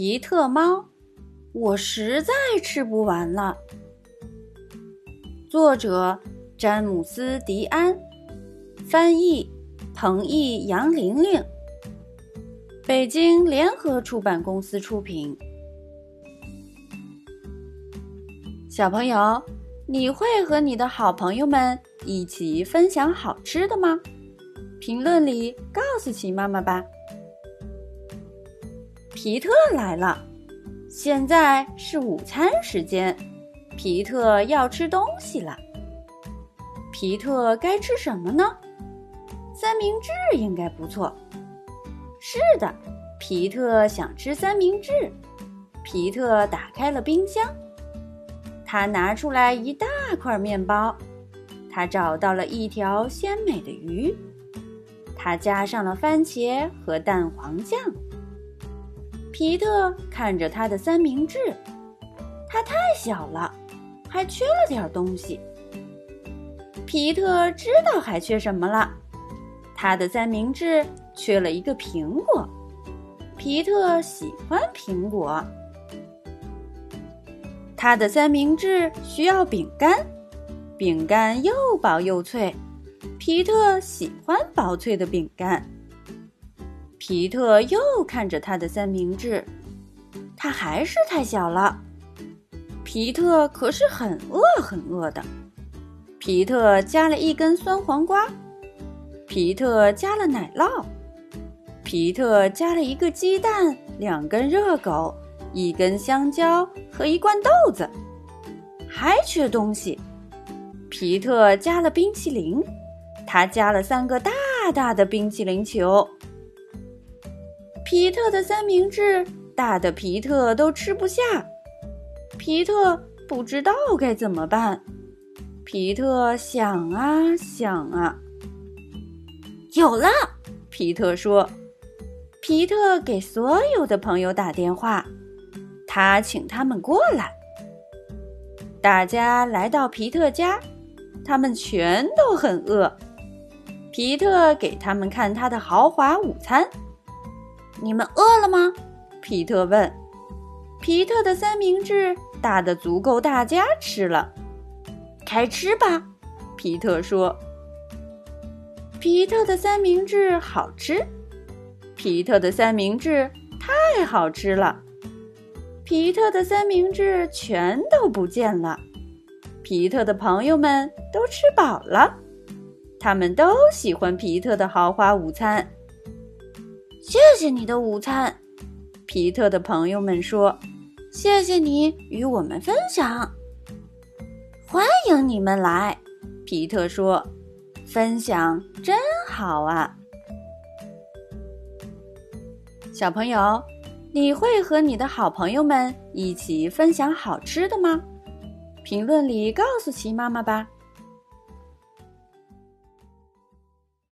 皮特猫，我实在吃不完了。作者：詹姆斯·迪安，翻译：彭毅、杨玲玲，北京联合出版公司出品。小朋友，你会和你的好朋友们一起分享好吃的吗？评论里告诉奇妈妈吧。皮特来了，现在是午餐时间，皮特要吃东西了。皮特该吃什么呢？三明治应该不错。是的，皮特想吃三明治。皮特打开了冰箱，他拿出来一大块面包，他找到了一条鲜美的鱼，他加上了番茄和蛋黄酱。皮特看着他的三明治，它太小了，还缺了点东西。皮特知道还缺什么了，他的三明治缺了一个苹果。皮特喜欢苹果。他的三明治需要饼干，饼干又薄又脆，皮特喜欢薄脆的饼干。皮特又看着他的三明治，它还是太小了。皮特可是很饿很饿的。皮特加了一根酸黄瓜，皮特加了奶酪，皮特加了一个鸡蛋、两根热狗、一根香蕉和一罐豆子，还缺东西。皮特加了冰淇淋，他加了三个大大的冰淇淋球。皮特的三明治大的皮特都吃不下，皮特不知道该怎么办。皮特想啊想啊，有了！皮特说：“皮特给所有的朋友打电话，他请他们过来。”大家来到皮特家，他们全都很饿。皮特给他们看他的豪华午餐。你们饿了吗？皮特问。皮特的三明治大的足够大家吃了，开吃吧。皮特说。皮特的三明治好吃，皮特的三明治太好吃了，皮特的三明治全都不见了。皮特的朋友们都吃饱了，他们都喜欢皮特的豪华午餐。谢谢你的午餐，皮特的朋友们说：“谢谢你与我们分享。”欢迎你们来，皮特说：“分享真好啊！”小朋友，你会和你的好朋友们一起分享好吃的吗？评论里告诉奇妈妈吧。